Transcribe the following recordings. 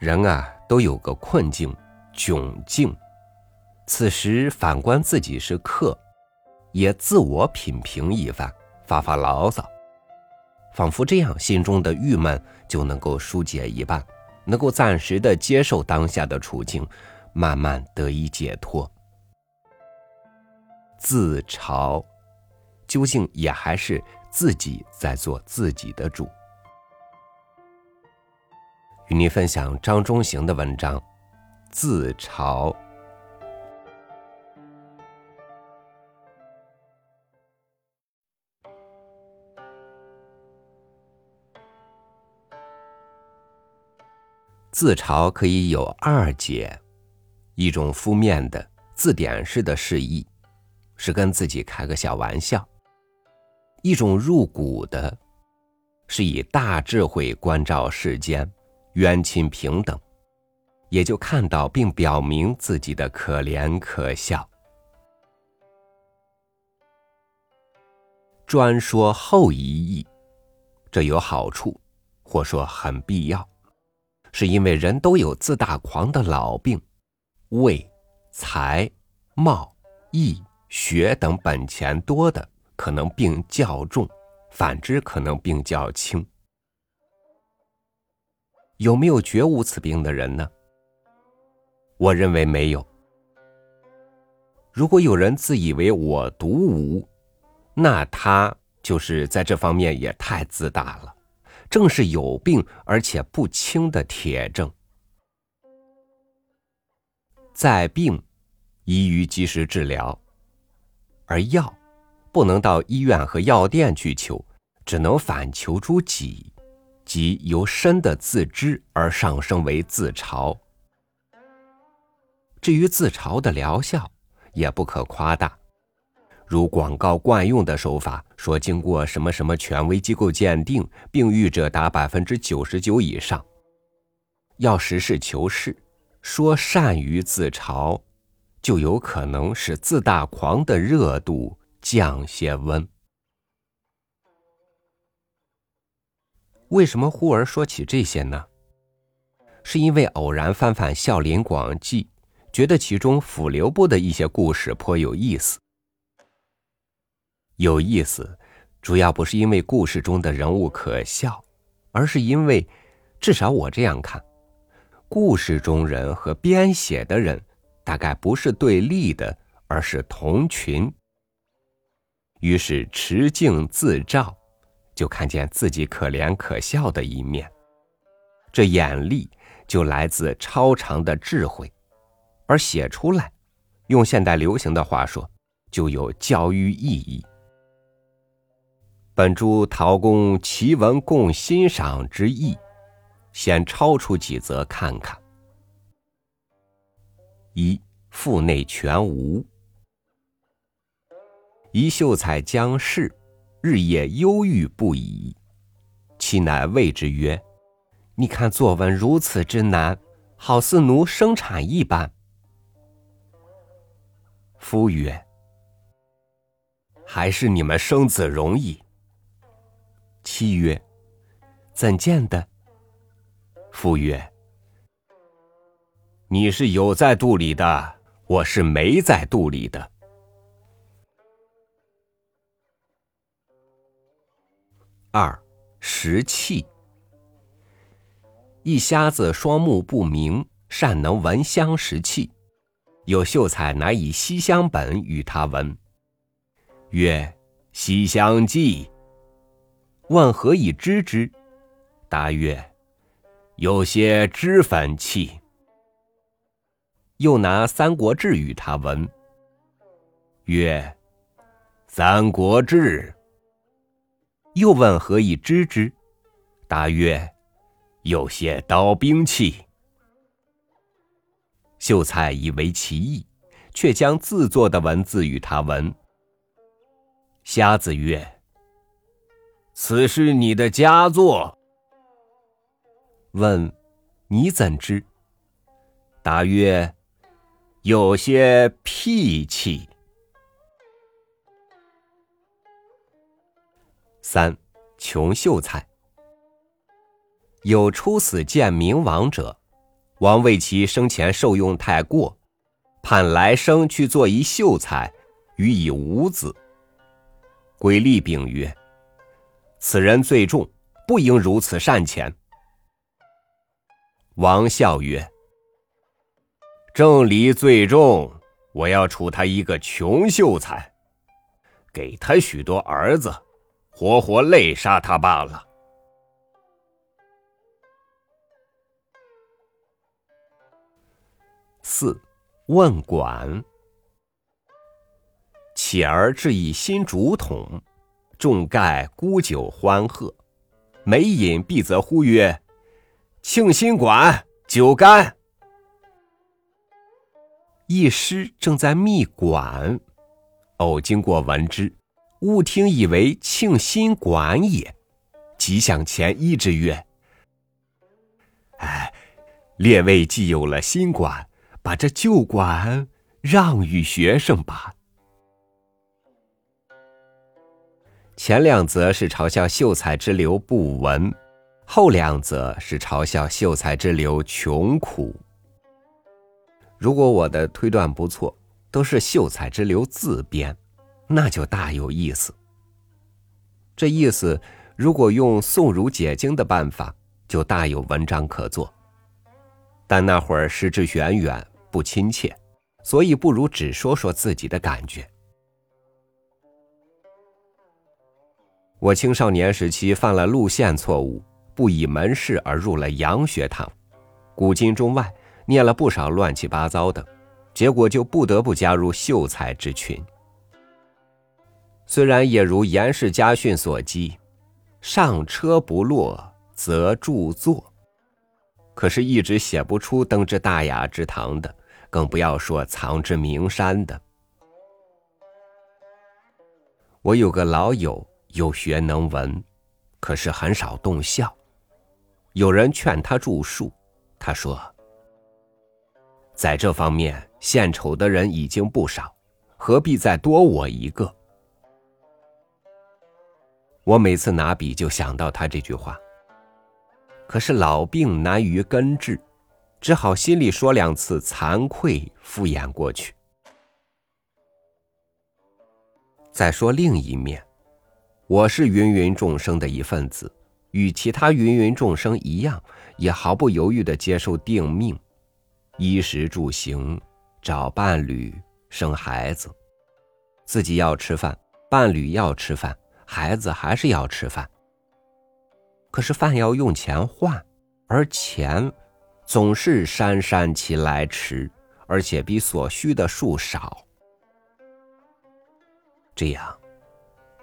人啊，都有个困境、窘境。此时反观自己是客，也自我品评一番，发发牢骚，仿佛这样心中的郁闷就能够疏解一半，能够暂时的接受当下的处境，慢慢得以解脱。自嘲，究竟也还是自己在做自己的主。与您分享张中行的文章《自嘲》。自嘲可以有二解：一种负面的字典式的示意，是跟自己开个小玩笑；一种入骨的，是以大智慧关照世间。冤亲平等，也就看到并表明自己的可怜可笑。专说后一义，这有好处，或说很必要，是因为人都有自大狂的老病，位、财、貌、艺、学等本钱多的，可能病较重；反之，可能病较轻。有没有觉悟此病的人呢？我认为没有。如果有人自以为我独无，那他就是在这方面也太自大了，正是有病而且不轻的铁证。在病，宜于及时治疗，而药不能到医院和药店去求，只能反求诸己。即由深的自知而上升为自嘲。至于自嘲的疗效，也不可夸大，如广告惯用的手法，说经过什么什么权威机构鉴定，病愈者达百分之九十九以上。要实事求是，说善于自嘲，就有可能使自大狂的热度降些温。为什么忽而说起这些呢？是因为偶然翻翻《孝林广记》，觉得其中辅流部的一些故事颇有意思。有意思，主要不是因为故事中的人物可笑，而是因为，至少我这样看，故事中人和编写的人大概不是对立的，而是同群。于是持镜自照。就看见自己可怜可笑的一面，这眼力就来自超长的智慧，而写出来，用现代流行的话说，就有教育意义。本著陶公奇文共欣赏之意，先抄出几则看看。一腹内全无，一秀才将仕。日夜忧郁不已，其乃谓之曰：“你看作文如此之难，好似奴生产一般。”夫曰：“还是你们生子容易。”妻曰：“怎见的？”夫曰：“你是有在肚里的，我是没在肚里的。”二食气，一瞎子双目不明，善能闻香识气。有秀才乃以西厢本与他闻，曰：“西厢记。”问何以知之？答曰：“有些脂粉气。”又拿《三国志》与他闻，曰：“三国志。”又问何以知之？答曰：“有些刀兵器。”秀才以为其意，却将自作的文字与他闻。瞎子曰：“此是你的佳作。”问：“你怎知？”答曰：“有些僻气。”三穷秀才。有初死见明王者，王为其生前受用太过，盼来生去做一秀才，予以无子。鬼吏禀曰：“此人罪重，不应如此善遣。”王笑曰：“正理最重，我要处他一个穷秀才，给他许多儿子，活活累杀他罢了。”四问管，乞儿置一新竹筒，众盖沽酒欢贺，每饮必则呼曰：“庆新馆，酒干。”一师正在密管，偶经过闻之，误听以为庆新馆也，即向前一之曰：“哎，列位既有了新馆。”把这旧馆让与学生吧。前两则是嘲笑秀才之流不文，后两则是嘲笑秀才之流穷苦。如果我的推断不错，都是秀才之流自编，那就大有意思。这意思，如果用宋儒解经的办法，就大有文章可做。但那会儿时至远远。不亲切，所以不如只说说自己的感觉。我青少年时期犯了路线错误，不以门市而入了洋学堂，古今中外念了不少乱七八糟的，结果就不得不加入秀才之群。虽然也如严氏家训所记，上车不落则著作，可是一直写不出登之大雅之堂的。更不要说藏之名山的。我有个老友，有学能文，可是很少动孝。有人劝他著述，他说：“在这方面献丑的人已经不少，何必再多我一个？”我每次拿笔就想到他这句话。可是老病难于根治。只好心里说两次惭愧，敷衍过去。再说另一面，我是芸芸众生的一份子，与其他芸芸众生一样，也毫不犹豫的接受定命，衣食住行，找伴侣，生孩子，自己要吃饭，伴侣要吃饭，孩子还是要吃饭。可是饭要用钱换，而钱。总是姗姗其来迟，而且比所需的数少。这样，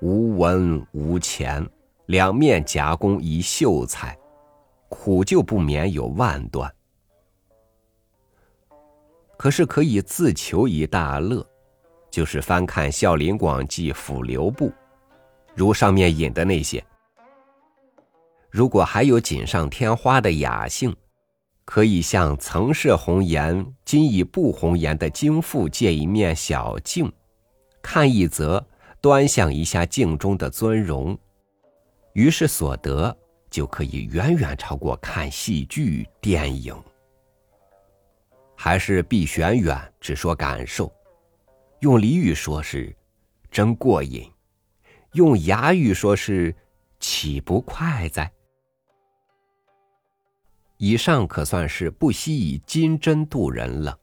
无文无钱，两面夹攻一秀才，苦就不免有万端。可是可以自求一大乐，就是翻看《孝林广记》《辅流部》，如上面引的那些。如果还有锦上添花的雅兴。可以向曾是红颜，今已不红颜的京父借一面小镜，看一则，端详一下镜中的尊容，于是所得就可以远远超过看戏剧、电影。还是避玄远，只说感受，用俚语说是真过瘾，用雅语说是岂不快哉？以上可算是不惜以金针渡人了。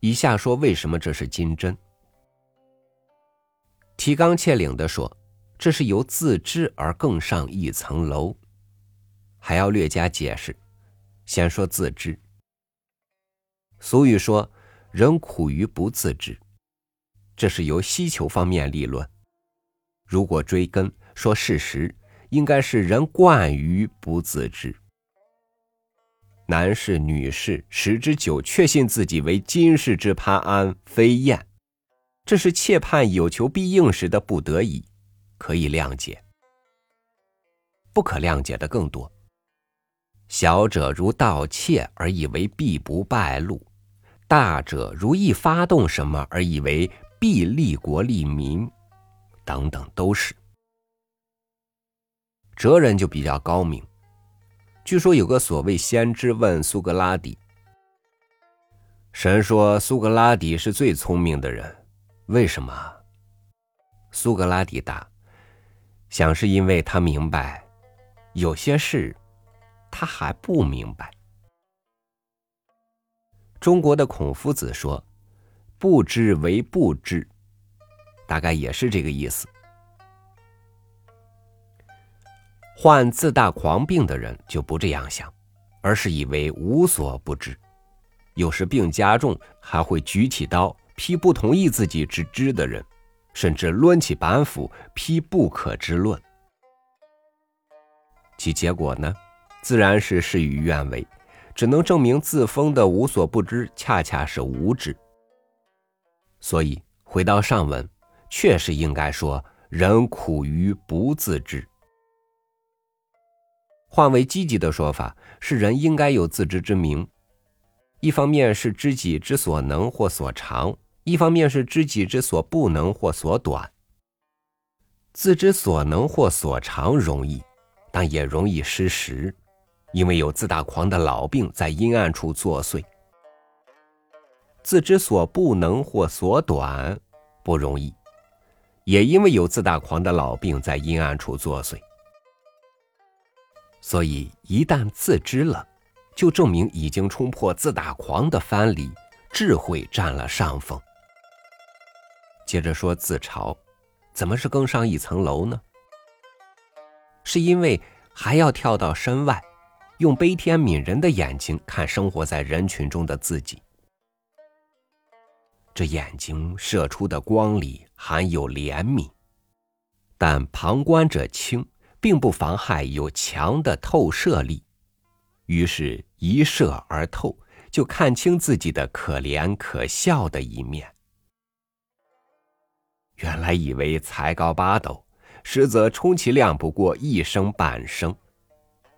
以下说为什么这是金针？提纲挈领的说，这是由自知而更上一层楼，还要略加解释。先说自知。俗语说，人苦于不自知，这是由需求方面立论。如果追根说事实，应该是人惯于不自知。男士、女士十之九确信自己为今世之潘安飞燕，这是切盼有求必应时的不得已，可以谅解。不可谅解的更多。小者如盗窃而以为必不败露，大者如意发动什么而以为必利国利民，等等都是。哲人就比较高明。据说有个所谓先知问苏格拉底：“神说苏格拉底是最聪明的人，为什么？苏格拉底答：“想是因为他明白，有些事他还不明白。”中国的孔夫子说：“不知为不知”，大概也是这个意思。患自大狂病的人就不这样想，而是以为无所不知。有时病加重，还会举起刀劈不同意自己之知的人，甚至抡起板斧劈不可知论。其结果呢，自然是事与愿违，只能证明自封的无所不知，恰恰是无知。所以回到上文，确实应该说人苦于不自知。换为积极的说法，是人应该有自知之明。一方面是知己之所能或所长，一方面是知己之所不能或所短。自知所能或所长容易，但也容易失时，因为有自大狂的老病在阴暗处作祟。自知所不能或所短不容易，也因为有自大狂的老病在阴暗处作祟。所以一旦自知了。就证明已经冲破自大狂的藩篱，智慧占了上风。接着说自嘲，怎么是更上一层楼呢？是因为还要跳到身外，用悲天悯人的眼睛看生活在人群中的自己。这眼睛射出的光里含有怜悯，但旁观者清，并不妨害有强的透射力。于是，一射而透，就看清自己的可怜可笑的一面。原来以为才高八斗，实则充其量不过一升半升；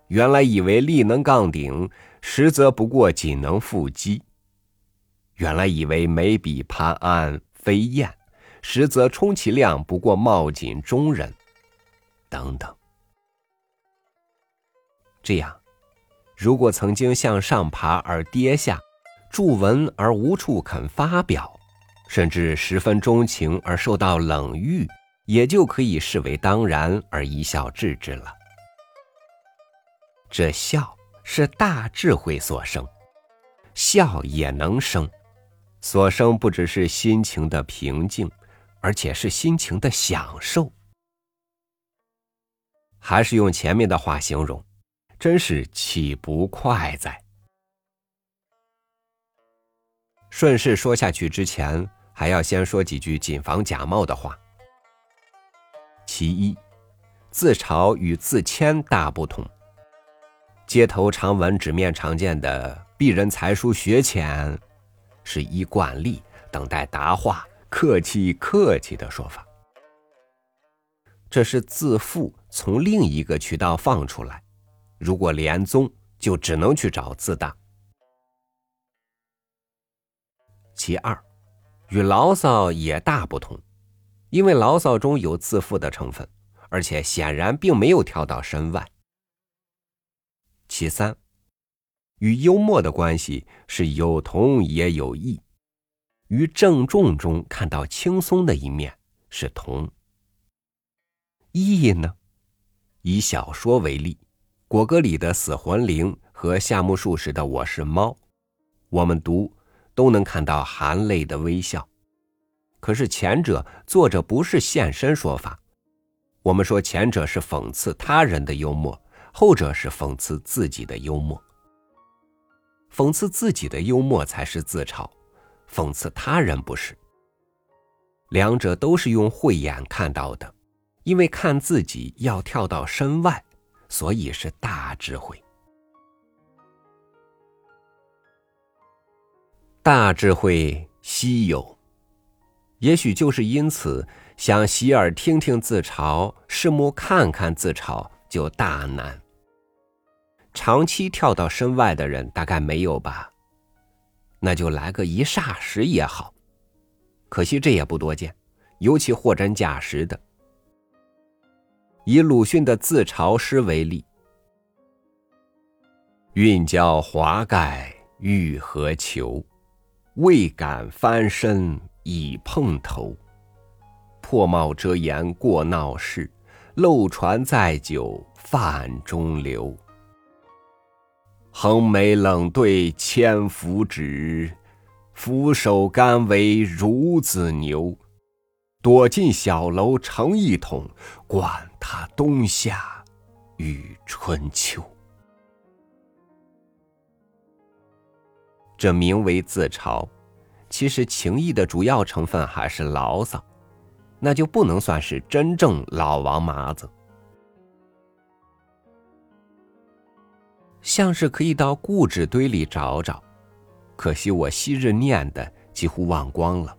原来以为力能杠顶，实则不过仅能腹肌；原来以为眉笔潘安飞燕，实则充其量不过貌锦中人。等等，这样。如果曾经向上爬而跌下，著文而无处肯发表，甚至十分钟情而受到冷遇，也就可以视为当然而一笑置之了。这笑是大智慧所生，笑也能生，所生不只是心情的平静，而且是心情的享受。还是用前面的话形容。真是岂不快哉？顺势说下去之前，还要先说几句谨防假冒的话。其一，自嘲与自谦大不同。街头常闻、纸面常见的“鄙人才疏学浅”，是依惯例等待答话、客气客气的说法。这是自负从另一个渠道放出来。如果连宗，就只能去找自大。其二，与牢骚也大不同，因为牢骚中有自负的成分，而且显然并没有跳到身外。其三，与幽默的关系是有同也有异，于郑重中看到轻松的一面是同。异呢？以小说为例。果戈里的死魂灵和夏目漱石的我是猫，我们读都能看到含泪的微笑。可是前者作者不是现身说法，我们说前者是讽刺他人的幽默，后者是讽刺自己的幽默。讽刺自己的幽默才是自嘲，讽刺他人不是。两者都是用慧眼看到的，因为看自己要跳到身外。所以是大智慧，大智慧稀有，也许就是因此，想洗耳听听自嘲，拭目看看自嘲，就大难。长期跳到身外的人，大概没有吧？那就来个一霎时也好，可惜这也不多见，尤其货真价实的。以鲁迅的自嘲诗为例：“运交华盖欲何求？未敢翻身已碰头。破帽遮颜过闹市，漏船载酒泛中流。横眉冷对千夫指，俯首甘为孺子牛。躲进小楼成一统，管他冬夏与春秋。这名为自嘲，其实情义的主要成分还是牢骚，那就不能算是真正老王麻子。像是可以到故纸堆里找找，可惜我昔日念的几乎忘光了。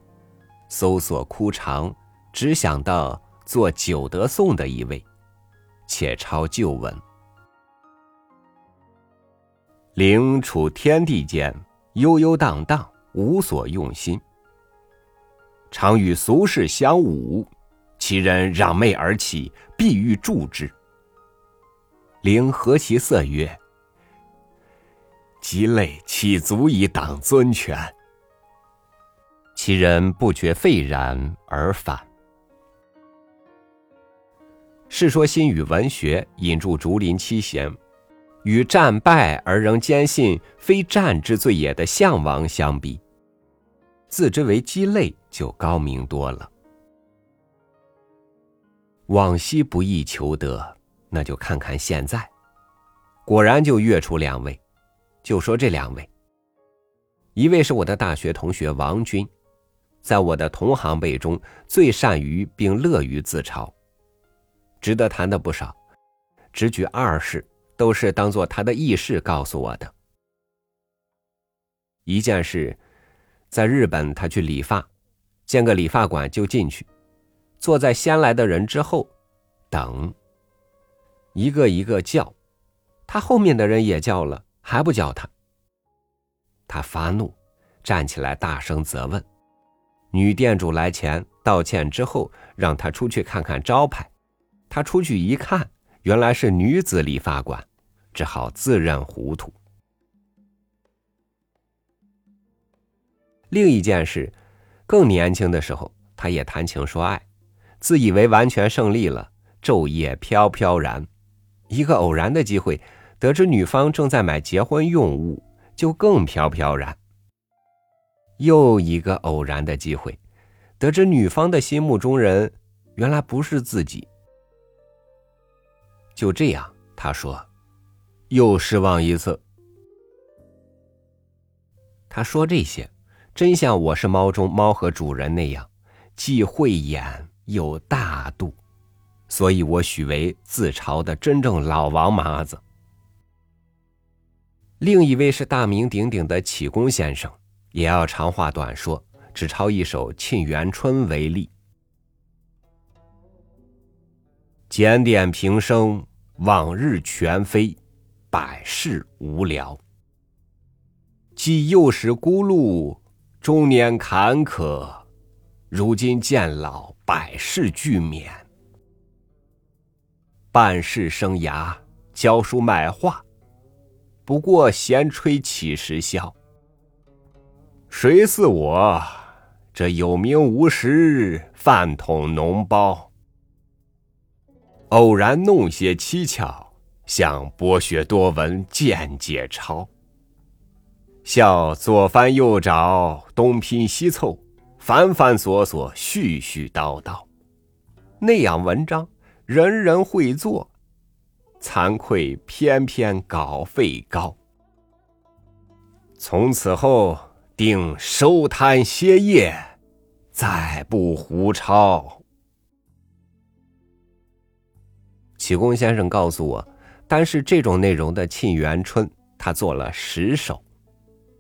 搜索枯肠，只想到做九德颂的一位，且抄旧文。灵处天地间，悠悠荡荡，无所用心。常与俗世相侮，其人攘媚而起，必欲助之。灵和其色曰：“鸡肋岂足以挡尊权？”其人不觉沸然而反。《世说新语》文学引注竹林七贤，与战败而仍坚信非战之罪也的项王相比，自知为鸡肋就高明多了。往昔不易求得，那就看看现在，果然就跃出两位。就说这两位，一位是我的大学同学王军。在我的同行辈中，最善于并乐于自嘲，值得谈的不少。只举二事，都是当做他的轶事告诉我的。一件事，在日本，他去理发，见个理发馆就进去，坐在先来的人之后，等。一个一个叫，他后面的人也叫了，还不叫他。他发怒，站起来大声责问。女店主来前道歉之后，让他出去看看招牌。他出去一看，原来是女子理发馆，只好自认糊涂。另一件事，更年轻的时候，他也谈情说爱，自以为完全胜利了，昼夜飘飘然。一个偶然的机会，得知女方正在买结婚用物，就更飘飘然。又一个偶然的机会，得知女方的心目中人原来不是自己。就这样，他说，又失望一次。他说这些，真像我是猫中猫和主人那样，既慧眼又大度，所以我许为自嘲的真正老王麻子。另一位是大名鼎鼎的启功先生。也要长话短说，只抄一首《沁园春》为例。检点平生，往日全非，百事无聊。既幼时孤露，中年坎坷，如今渐老，百事俱免。办事生涯，教书卖画，不过闲吹几时笑。谁似我这有名无实，饭桶脓包？偶然弄些蹊跷，向博学多闻见解抄。笑左翻右找，东拼西凑，繁繁琐琐，絮絮叨叨。那样文章，人人会做，惭愧偏偏稿费高。从此后。定收摊歇业，再不胡抄。启功先生告诉我，单是这种内容的《沁园春》，他做了十首。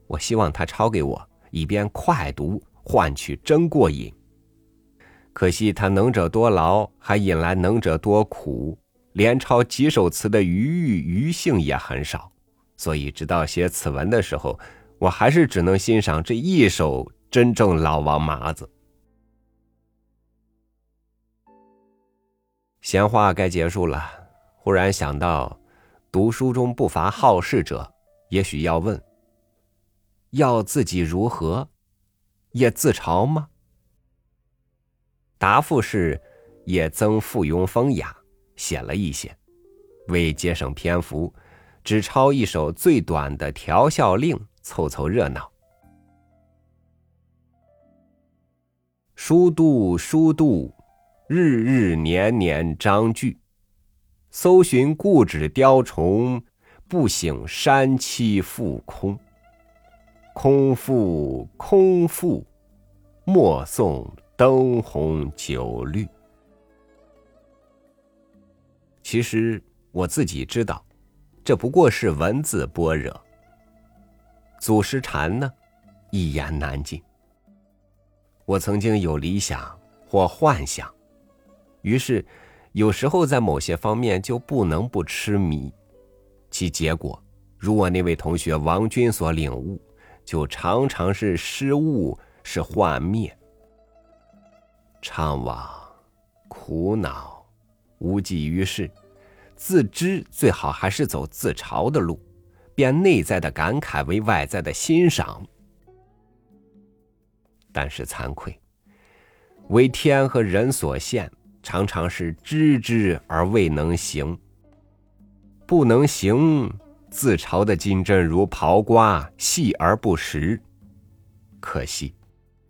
我希望他抄给我，以便快读，换取真过瘾。可惜他能者多劳，还引来能者多苦，连抄几首词的余欲余兴也很少。所以，直到写此文的时候。我还是只能欣赏这一首真正老王麻子。闲话该结束了，忽然想到，读书中不乏好事者，也许要问：要自己如何也自嘲吗？答复是，也曾附庸风雅，写了一些，为节省篇幅，只抄一首最短的调笑令，凑凑热闹。书度书度，日日年年章句，搜寻故纸雕虫，不省山栖复空。空腹空腹，莫送。灯红酒绿，其实我自己知道，这不过是文字般若。祖师禅呢，一言难尽。我曾经有理想或幻想，于是有时候在某些方面就不能不痴迷，其结果，如我那位同学王军所领悟，就常常是失误，是幻灭。怅惘、苦恼、无济于事，自知最好还是走自嘲的路，变内在的感慨为外在的欣赏。但是惭愧，为天和人所限，常常是知之而未能行。不能行，自嘲的金针如刨瓜，细而不实，可惜。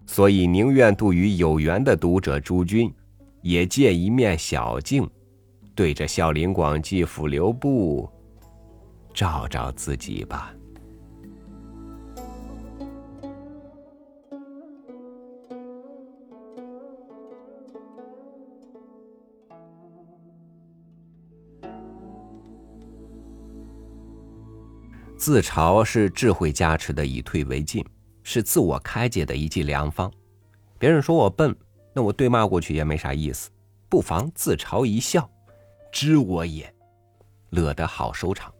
所以宁愿度与有缘的读者诸君，也借一面小镜，对着孝陵广记府留步，照照自己吧。自嘲是智慧加持的以退为进。是自我开解的一剂良方。别人说我笨，那我对骂过去也没啥意思，不妨自嘲一笑，知我也，乐得好收场。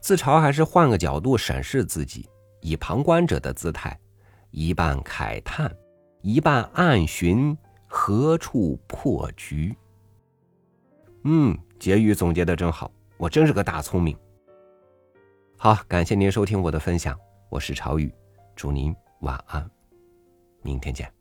自嘲还是换个角度审视自己，以旁观者的姿态，一半慨叹，一半暗寻何处破局。嗯，结语总结的真好，我真是个大聪明。好，感谢您收听我的分享，我是朝雨。祝您晚安，明天见。